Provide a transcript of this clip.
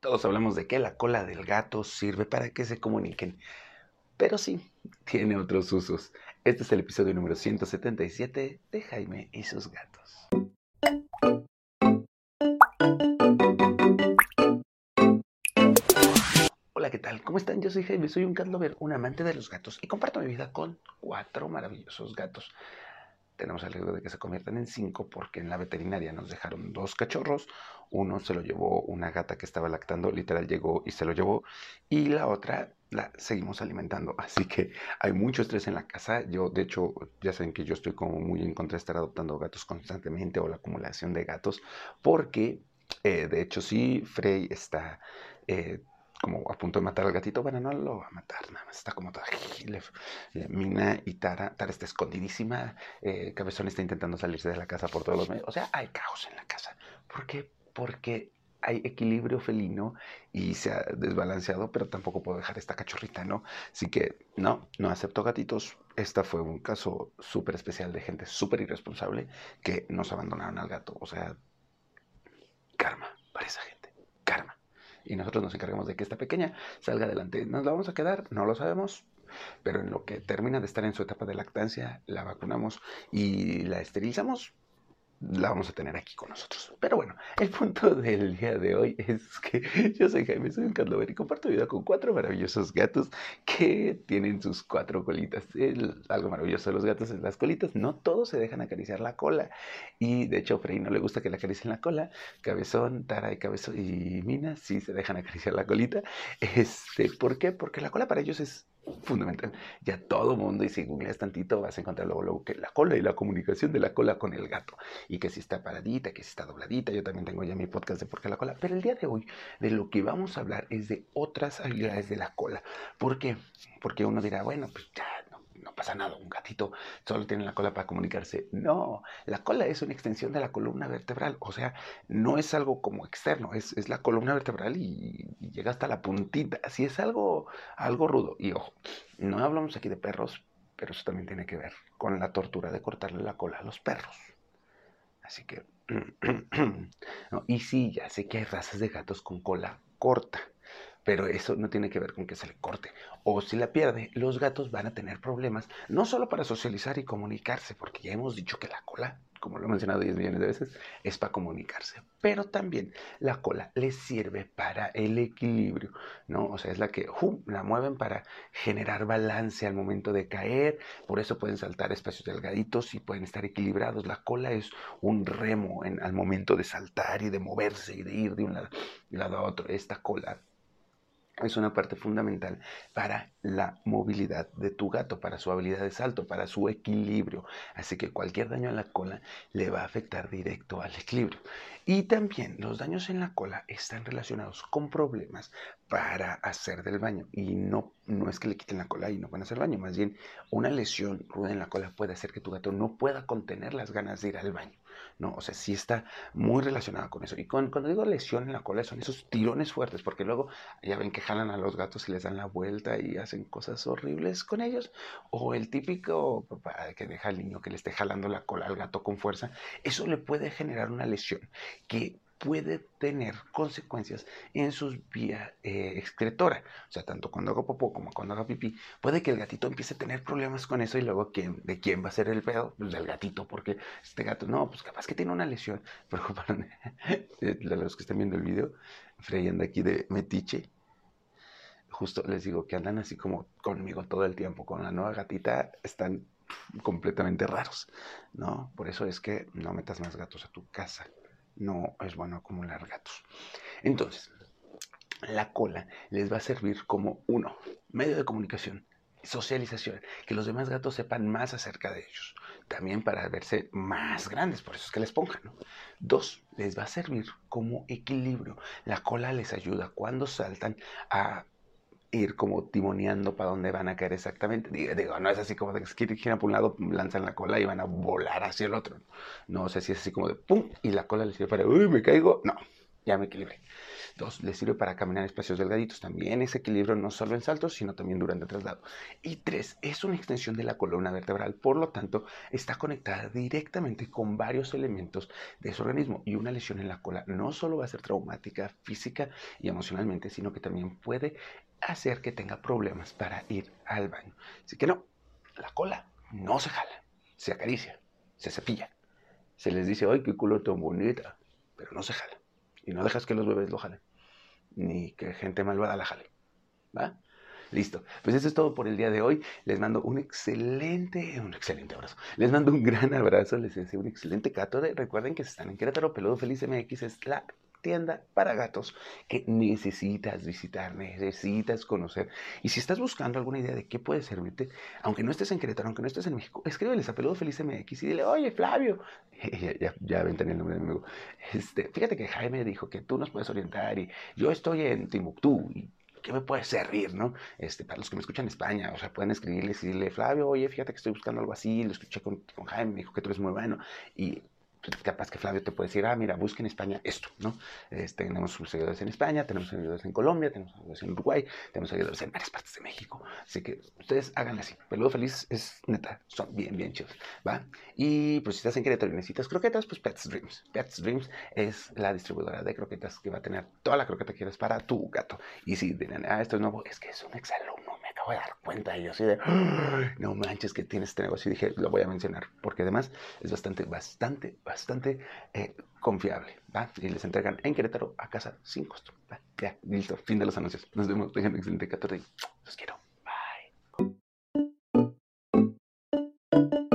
Todos hablamos de que la cola del gato sirve para que se comuniquen, pero sí, tiene otros usos. Este es el episodio número 177 de Jaime y sus gatos. Hola, ¿qué tal? ¿Cómo están? Yo soy Jaime, soy un cat lover, un amante de los gatos y comparto mi vida con cuatro maravillosos gatos tenemos el riesgo de que se conviertan en cinco porque en la veterinaria nos dejaron dos cachorros. Uno se lo llevó una gata que estaba lactando, literal llegó y se lo llevó. Y la otra la seguimos alimentando. Así que hay mucho estrés en la casa. Yo, de hecho, ya saben que yo estoy como muy en contra de estar adoptando gatos constantemente o la acumulación de gatos porque, eh, de hecho, sí, Frey está... Eh, como a punto de matar al gatito. Bueno, no lo va a matar, nada más está como toda. Mina y Tara, Tara está escondidísima. Eh, Cabezón está intentando salirse de la casa por todos los medios. O sea, hay caos en la casa. ¿Por qué? Porque hay equilibrio felino y se ha desbalanceado, pero tampoco puedo dejar esta cachorrita, ¿no? Así que no, no acepto gatitos. Esta fue un caso súper especial de gente súper irresponsable que nos abandonaron al gato. O sea, karma para esa gente. Y nosotros nos encargamos de que esta pequeña salga adelante. ¿Nos la vamos a quedar? No lo sabemos, pero en lo que termina de estar en su etapa de lactancia, la vacunamos y la esterilizamos la vamos a tener aquí con nosotros. Pero bueno, el punto del día de hoy es que yo soy Jaime, soy un Carlover y comparto vida con cuatro maravillosos gatos que tienen sus cuatro colitas. algo maravilloso de los gatos es las colitas. No todos se dejan acariciar la cola. Y de hecho, Frey no le gusta que le acaricien la cola. Cabezón, Tara y Cabezón y Mina sí se dejan acariciar la colita. Este, ¿Por qué? Porque la cola para ellos es fundamental. Ya todo mundo, y si googleas tantito, vas a encontrar luego, luego, que la cola y la comunicación de la cola con el gato. Y que si está paradita, que si está dobladita. Yo también tengo ya mi podcast de por qué la cola. Pero el día de hoy, de lo que vamos a hablar es de otras habilidades de la cola. ¿Por qué? Porque uno dirá, bueno, pues ya pasa nada, un gatito solo tiene la cola para comunicarse. No, la cola es una extensión de la columna vertebral, o sea, no es algo como externo, es, la columna vertebral y, llega hasta la puntita. Así es algo, algo rudo. Y ojo, no hablamos aquí de perros, pero eso también tiene que ver con la tortura de cortarle la cola a los perros. Así que, y sí, ya sé que hay razas de gatos con cola corta pero eso no tiene que ver con que se le corte. O si la pierde, los gatos van a tener problemas, no solo para socializar y comunicarse, porque ya hemos dicho que la cola, como lo he mencionado 10 millones de veces, es para comunicarse, pero también la cola les sirve para el equilibrio, ¿no? O sea, es la que la mueven para generar balance al momento de caer, por eso pueden saltar espacios delgaditos y pueden estar equilibrados. La cola es un remo en, al momento de saltar y de moverse y de ir de un lado a otro. Esta cola es una parte fundamental para la movilidad de tu gato, para su habilidad de salto, para su equilibrio. Así que cualquier daño en la cola le va a afectar directo al equilibrio. Y también los daños en la cola están relacionados con problemas para hacer del baño. Y no, no es que le quiten la cola y no puedan hacer baño, más bien una lesión ruda en la cola puede hacer que tu gato no pueda contener las ganas de ir al baño. No, o sea, sí está muy relacionado con eso. Y cuando digo lesión en la cola son esos tirones fuertes, porque luego ya ven que jalan a los gatos y les dan la vuelta y hacen cosas horribles con ellos. O el típico papá que deja al niño que le esté jalando la cola al gato con fuerza. Eso le puede generar una lesión que puede tener consecuencias en sus vías eh, excretora. O sea, tanto cuando hago popó como cuando hago pipí, puede que el gatito empiece a tener problemas con eso y luego ¿quién, ¿de quién va a ser el pedo? Pues del gatito, porque este gato, no, pues capaz que tiene una lesión. Pero para los que están viendo el video, Frey anda aquí de metiche. Justo les digo que andan así como conmigo todo el tiempo. Con la nueva gatita están completamente raros, ¿no? Por eso es que no metas más gatos a tu casa no es bueno acumular gatos. Entonces, la cola les va a servir como uno, medio de comunicación, socialización, que los demás gatos sepan más acerca de ellos. También para verse más grandes, por eso es que les pongan. ¿no? Dos, les va a servir como equilibrio. La cola les ayuda cuando saltan a ir como timoneando para dónde van a caer exactamente. Digo, no es así como de que giran por un lado, lanzan la cola y van a volar hacia el otro. No, sé si es así como de pum, y la cola les sirve para, uy, me caigo. No, ya me equilibré. Dos, le sirve para caminar espacios delgaditos. También ese equilibrio no solo en saltos, sino también durante traslado. Y tres, es una extensión de la columna vertebral. Por lo tanto, está conectada directamente con varios elementos de su organismo. Y una lesión en la cola no solo va a ser traumática física y emocionalmente, sino que también puede hacer que tenga problemas para ir al baño. Así que no, la cola no se jala, se acaricia, se cepilla. Se les dice, ¡ay, qué culo tan bonita! Pero no se jala. Y no dejas que los bebés lo jalen. Ni que gente malvada la jale. ¿Va? Listo. Pues eso es todo por el día de hoy. Les mando un excelente, un excelente abrazo. Les mando un gran abrazo. Les deseo un excelente cato. Recuerden que si están en Querétaro, Peludo Feliz MX es la tienda para gatos que necesitas visitar, necesitas conocer. Y si estás buscando alguna idea de qué puede servirte, aunque no estés en Querétaro, aunque no estés en México, escríbeles a Peludo Feliz MX y dile, oye, Flavio, ya, ya, ya ven el nombre de mi amigo. Este, fíjate que Jaime dijo que tú nos puedes orientar y yo estoy en Timbuktu y ¿qué me puede servir, no? Este, para los que me escuchan en España, o sea, pueden escribirles y decirle, Flavio, oye, fíjate que estoy buscando algo así, lo escuché con, con Jaime, me dijo que tú eres muy bueno, y capaz que Flavio te puede decir, ah, mira, busca en España esto, ¿no? Este, tenemos seguidores en España, tenemos seguidores en Colombia, tenemos seguidores en Uruguay, tenemos seguidores en varias partes de México. Así que ustedes háganlo así. Peludo Feliz es neta, son bien, bien chidos, ¿va? Y pues si estás en Querétaro y necesitas croquetas, pues Pets Dreams. Pets Dreams es la distribuidora de croquetas que va a tener toda la croqueta que quieras para tu gato. Y si dirán, ah, esto es nuevo, es que es un me acabo de dar cuenta. Y yo así de, no manches que tienes este negocio. Y dije, lo voy a mencionar, porque además es bastante, bastante, bastante eh, confiable. Y les entregan en Querétaro a casa sin costo. Ya, listo, fin de los anuncios. Nos vemos, tengan un excelente 14. Los quiero. Bye.